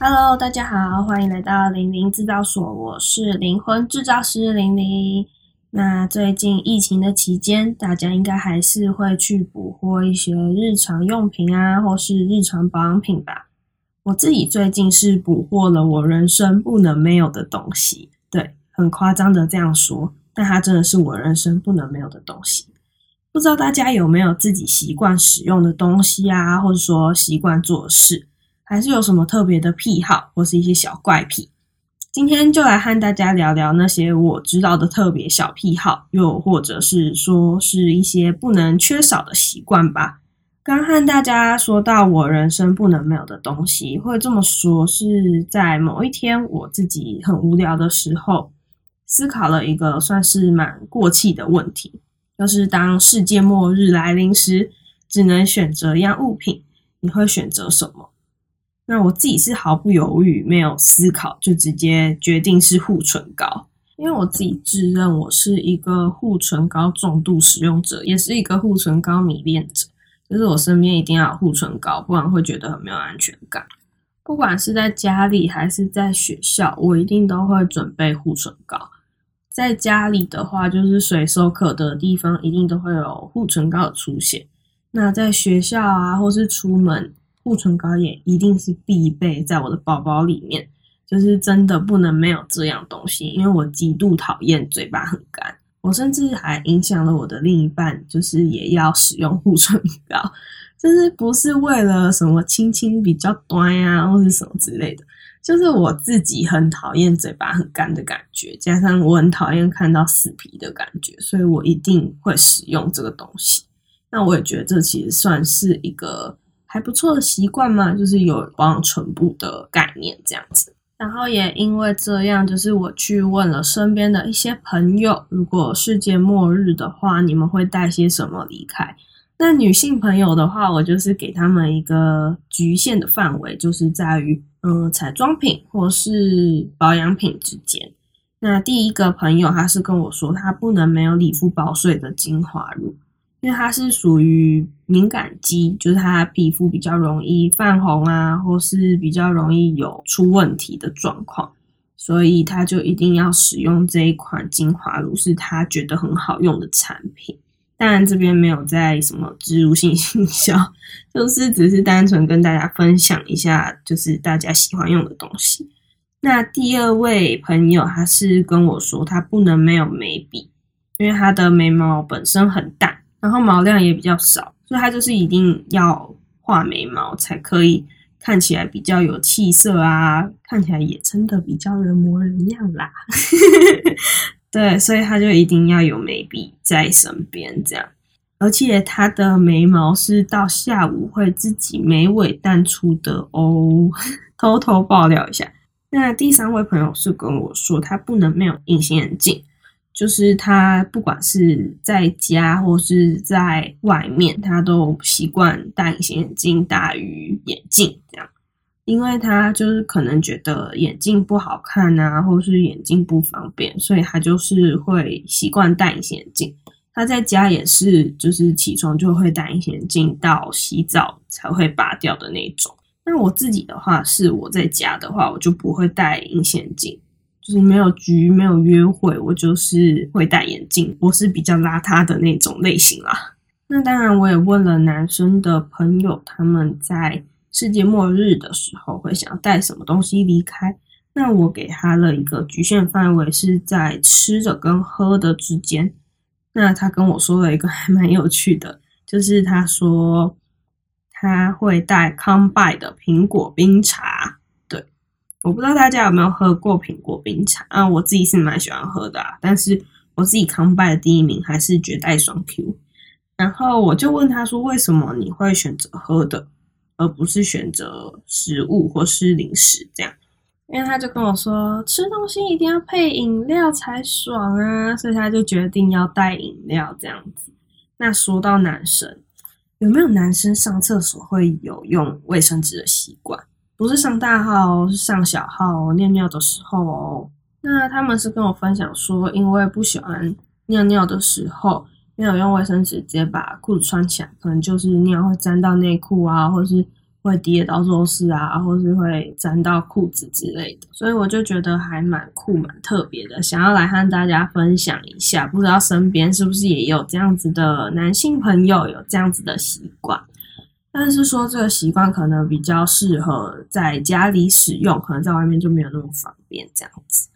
Hello，大家好，欢迎来到零零制造所，我是灵魂制造师零零。那最近疫情的期间，大家应该还是会去补货一些日常用品啊，或是日常保养品吧。我自己最近是补货了我人生不能没有的东西，对，很夸张的这样说，但它真的是我人生不能没有的东西。不知道大家有没有自己习惯使用的东西啊，或者说习惯做事，还是有什么特别的癖好，或是一些小怪癖？今天就来和大家聊聊那些我知道的特别小癖好，又或者是说是一些不能缺少的习惯吧。刚和大家说到我人生不能没有的东西，会这么说是在某一天我自己很无聊的时候，思考了一个算是蛮过气的问题，就是当世界末日来临时，只能选择一样物品，你会选择什么？那我自己是毫不犹豫，没有思考就直接决定是护唇膏，因为我自己自认我是一个护唇膏重度使用者，也是一个护唇膏迷恋者。就是我身边一定要有护唇膏，不然会觉得很没有安全感。不管是在家里还是在学校，我一定都会准备护唇膏。在家里的话，就是随手可得的地方，一定都会有护唇膏的出现。那在学校啊，或是出门，护唇膏也一定是必备，在我的包包里面，就是真的不能没有这样东西，因为我极度讨厌嘴巴很干。我甚至还影响了我的另一半，就是也要使用护唇膏，就是不是为了什么亲亲比较端呀，或是什么之类的，就是我自己很讨厌嘴巴很干的感觉，加上我很讨厌看到死皮的感觉，所以我一定会使用这个东西。那我也觉得这其实算是一个还不错的习惯嘛，就是有保养唇部的概念这样子。然后也因为这样，就是我去问了身边的一些朋友，如果世界末日的话，你们会带些什么离开？那女性朋友的话，我就是给他们一个局限的范围，就是在于嗯彩妆品或是保养品之间。那第一个朋友他是跟我说，他不能没有理肤保水的精华乳。因为它是属于敏感肌，就是它皮肤比较容易泛红啊，或是比较容易有出问题的状况，所以他就一定要使用这一款精华乳，是他觉得很好用的产品。当然这边没有在什么植入性营销，就是只是单纯跟大家分享一下，就是大家喜欢用的东西。那第二位朋友他是跟我说，他不能没有眉笔，因为他的眉毛本身很淡。然后毛量也比较少，所以他就是一定要画眉毛才可以看起来比较有气色啊，看起来也真的比较人模人样啦。对，所以他就一定要有眉笔在身边，这样。而且他的眉毛是到下午会自己眉尾淡出的哦，偷偷爆料一下。那第三位朋友是跟我说，他不能没有隐形眼镜。就是他不管是在家或是在外面，他都习惯戴隐形眼镜大于眼镜这样，因为他就是可能觉得眼镜不好看啊，或是眼镜不方便，所以他就是会习惯戴隐形眼镜。他在家也是，就是起床就会戴隐形眼镜，到洗澡才会拔掉的那种。那我自己的话，是我在家的话，我就不会戴隐形眼镜。就是没有局没有约会，我就是会戴眼镜。我是比较邋遢的那种类型啦。那当然，我也问了男生的朋友，他们在世界末日的时候会想要带什么东西离开。那我给他了一个局限范围，是在吃的跟喝的之间。那他跟我说了一个 还蛮有趣的，就是他说他会带康拜的苹果冰茶。对我不知道大家有没有喝过苹果冰茶啊？我自己是蛮喜欢喝的，但是我自己康拜的第一名还是绝代双 Q。然后我就问他说：“为什么你会选择喝的，而不是选择食物或是零食这样？”因为他就跟我说：“吃东西一定要配饮料才爽啊！”所以他就决定要带饮料这样子。那说到男生，有没有男生上厕所会有用卫生纸的习惯？不是上大号，是上小号尿尿的时候哦。那他们是跟我分享说，因为不喜欢尿尿的时候没有用卫生纸直接把裤子穿起来，可能就是尿会沾到内裤啊，或是会滴到桌子啊，或是会沾到裤子之类的。所以我就觉得还蛮酷、蛮特别的，想要来和大家分享一下。不知道身边是不是也有这样子的男性朋友有这样子的习惯？但是说这个习惯可能比较适合在家里使用，可能在外面就没有那么方便这样子。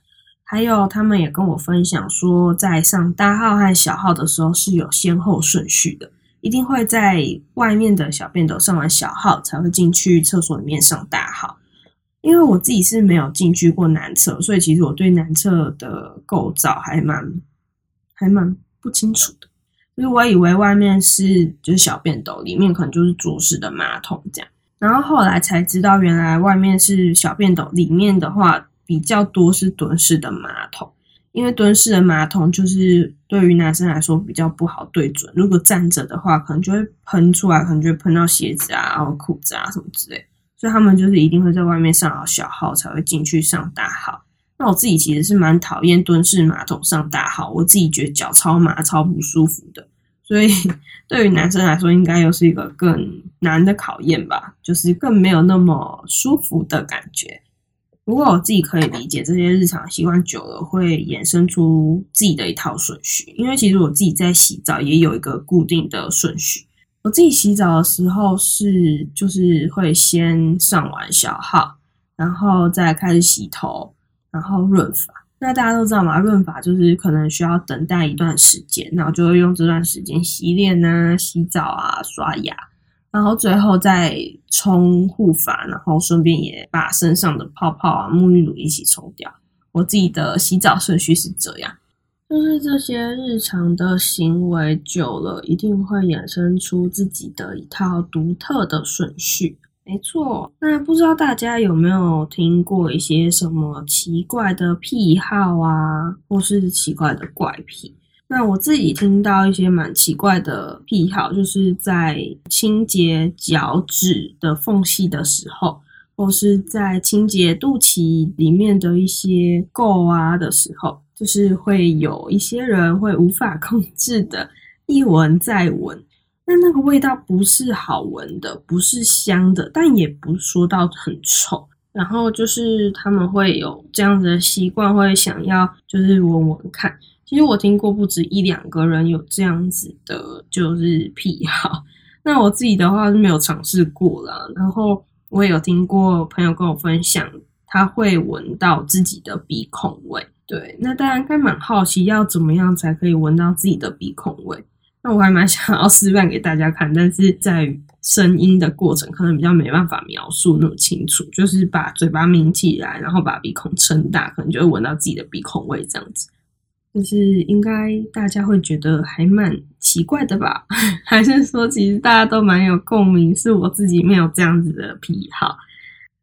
还有，他们也跟我分享说，在上大号和小号的时候是有先后顺序的，一定会在外面的小便斗上完小号，才会进去厕所里面上大号。因为我自己是没有进去过男厕，所以其实我对男厕的构造还蛮还蛮不清楚的。就是我以为外面是就是小便斗，里面可能就是坐式的马桶这样，然后后来才知道，原来外面是小便斗，里面的话。比较多是蹲式的马桶，因为蹲式的马桶就是对于男生来说比较不好对准。如果站着的话，可能就会喷出来，可能就会喷到鞋子啊、然后裤子啊什么之类。所以他们就是一定会在外面上好小号，才会进去上大号。那我自己其实是蛮讨厌蹲式马桶上大号，我自己觉得脚超麻、超不舒服的。所以 对于男生来说，应该又是一个更难的考验吧，就是更没有那么舒服的感觉。不过我自己可以理解，这些日常习惯久了会衍生出自己的一套顺序。因为其实我自己在洗澡也有一个固定的顺序。我自己洗澡的时候是就是会先上完小号，然后再开始洗头，然后润发。那大家都知道嘛，润发就是可能需要等待一段时间，然后就会用这段时间洗脸啊、洗澡啊、刷牙。然后最后再冲护发，然后顺便也把身上的泡泡啊、沐浴乳一起冲掉。我自己的洗澡顺序是这样，就是这些日常的行为久了，一定会衍生出自己的一套独特的顺序。没错，那不知道大家有没有听过一些什么奇怪的癖好啊，或是奇怪的怪癖？那我自己听到一些蛮奇怪的癖好，就是在清洁脚趾的缝隙的时候，或是在清洁肚脐里面的一些垢啊的时候，就是会有一些人会无法控制的，一闻再闻。那那个味道不是好闻的，不是香的，但也不说到很臭。然后就是他们会有这样子的习惯，会想要就是闻闻看。其实我听过不止一两个人有这样子的，就是癖好。那我自己的话是没有尝试过啦。然后我也有听过朋友跟我分享，他会闻到自己的鼻孔味。对，那大家应该蛮好奇，要怎么样才可以闻到自己的鼻孔味？那我还蛮想要示范给大家看，但是在声音的过程可能比较没办法描述那么清楚。就是把嘴巴抿起来，然后把鼻孔撑大，可能就会闻到自己的鼻孔味这样子。就是应该大家会觉得还蛮奇怪的吧？还是说其实大家都蛮有共鸣，是我自己没有这样子的癖好？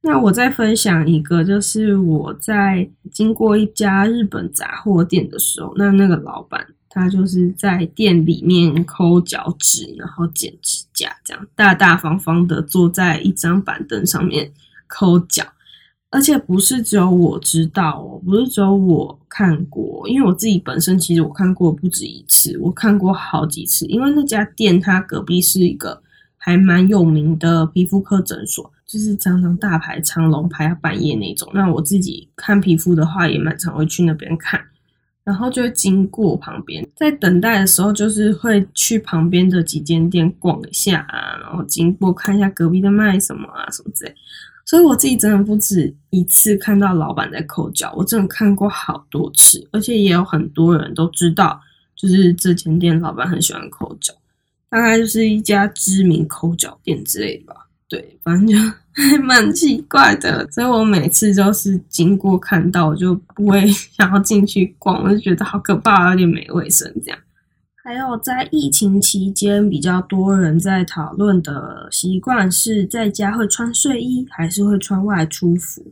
那我再分享一个，就是我在经过一家日本杂货店的时候，那那个老板他就是在店里面抠脚趾，然后剪指甲，这样大大方方的坐在一张板凳上面抠脚。而且不是只有我知道哦，不是只有我看过，因为我自己本身其实我看过不止一次，我看过好几次。因为那家店它隔壁是一个还蛮有名的皮肤科诊所，就是常常大排长龙排到半夜那种。那我自己看皮肤的话，也蛮常会去那边看，然后就会经过旁边，在等待的时候，就是会去旁边的几间店逛一下啊，然后经过看一下隔壁在卖什么啊，什么之类。所以我自己真的不止一次看到老板在抠脚，我真的看过好多次，而且也有很多人都知道，就是这间店老板很喜欢抠脚，大概就是一家知名抠脚店之类的吧。对，反正就还 蛮奇怪的，所以我每次都是经过看到，我就不会 想要进去逛，我就觉得好可怕，有点没卫生这样。还有在疫情期间，比较多人在讨论的习惯是在家会穿睡衣，还是会穿外出服？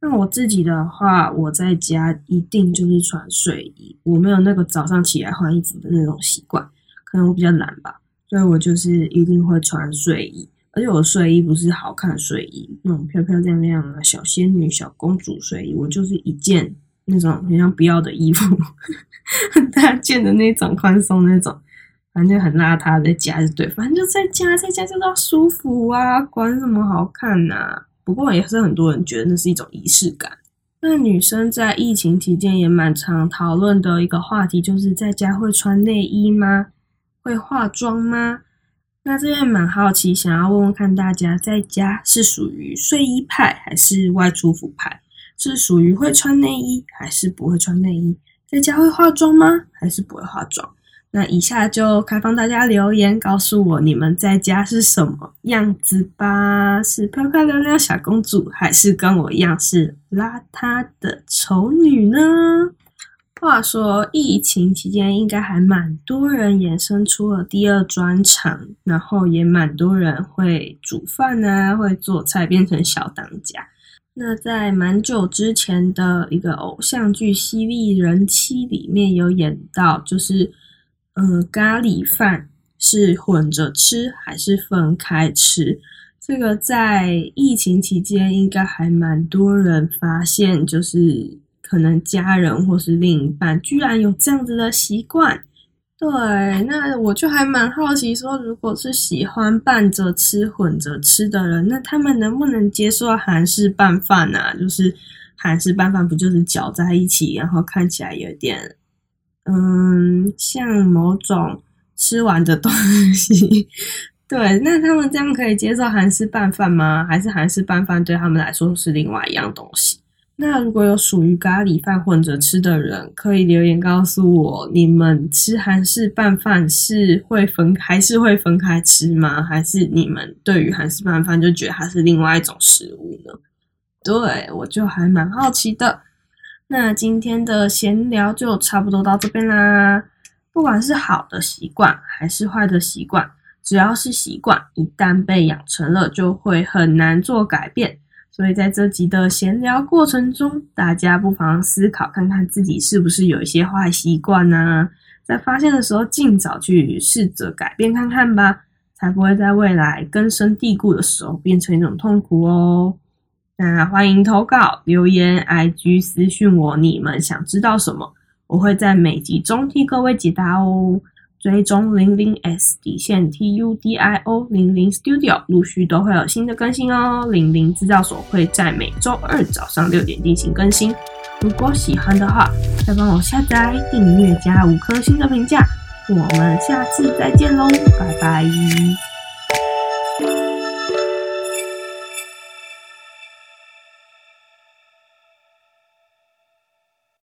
那我自己的话，我在家一定就是穿睡衣，我没有那个早上起来换衣服的那种习惯，可能我比较懒吧，所以我就是一定会穿睡衣，而且我睡衣不是好看睡衣，那种漂漂亮亮的小仙女、小公主睡衣，我就是一件。那种很像不要的衣服，很 大件的那种宽松那种，反正就很邋遢在家就对，反正就在家，在家就是要舒服啊，管什么好看呐。不过也是很多人觉得那是一种仪式感。那女生在疫情期间也蛮常讨论的一个话题，就是在家会穿内衣吗？会化妆吗？那这边蛮好奇，想要问问看大家，在家是属于睡衣派还是外出服派？是属于会穿内衣还是不会穿内衣？在家会化妆吗？还是不会化妆？那以下就开放大家留言，告诉我你们在家是什么样子吧？是漂漂亮亮小公主，还是跟我一样是邋遢的丑女呢？话说疫情期间，应该还蛮多人衍生出了第二专场，然后也蛮多人会煮饭啊，会做菜，变成小当家。那在蛮久之前的一个偶像剧《犀利人妻》里面有演到，就是嗯，咖喱饭是混着吃还是分开吃？这个在疫情期间应该还蛮多人发现，就是可能家人或是另一半居然有这样子的习惯。对，那我就还蛮好奇，说如果是喜欢拌着吃、混着吃的人，那他们能不能接受韩式拌饭呢？就是韩式拌饭不就是搅在一起，然后看起来有点，嗯，像某种吃完的东西。对，那他们这样可以接受韩式拌饭吗？还是韩式拌饭对他们来说是另外一样东西？那如果有属于咖喱饭混着吃的人，可以留言告诉我，你们吃韩式拌饭是会分还是会分开吃吗？还是你们对于韩式拌饭就觉得它是另外一种食物呢？对我就还蛮好奇的。那今天的闲聊就差不多到这边啦。不管是好的习惯还是坏的习惯，只要是习惯，一旦被养成了，就会很难做改变。所以在这集的闲聊过程中，大家不妨思考看看自己是不是有一些坏习惯呢？在发现的时候，尽早去试着改变看看吧，才不会在未来根深蒂固的时候变成一种痛苦哦。那欢迎投稿留言，IG 私讯我，你们想知道什么，我会在每集中替各位解答哦。追踪零零 S 底线 T U D I O 零零 Studio，陆续都会有新的更新哦。零零制造所会在每周二早上六点进行更新。如果喜欢的话，再帮我下载、订阅加五颗星的评价。我们下次再见喽，拜拜。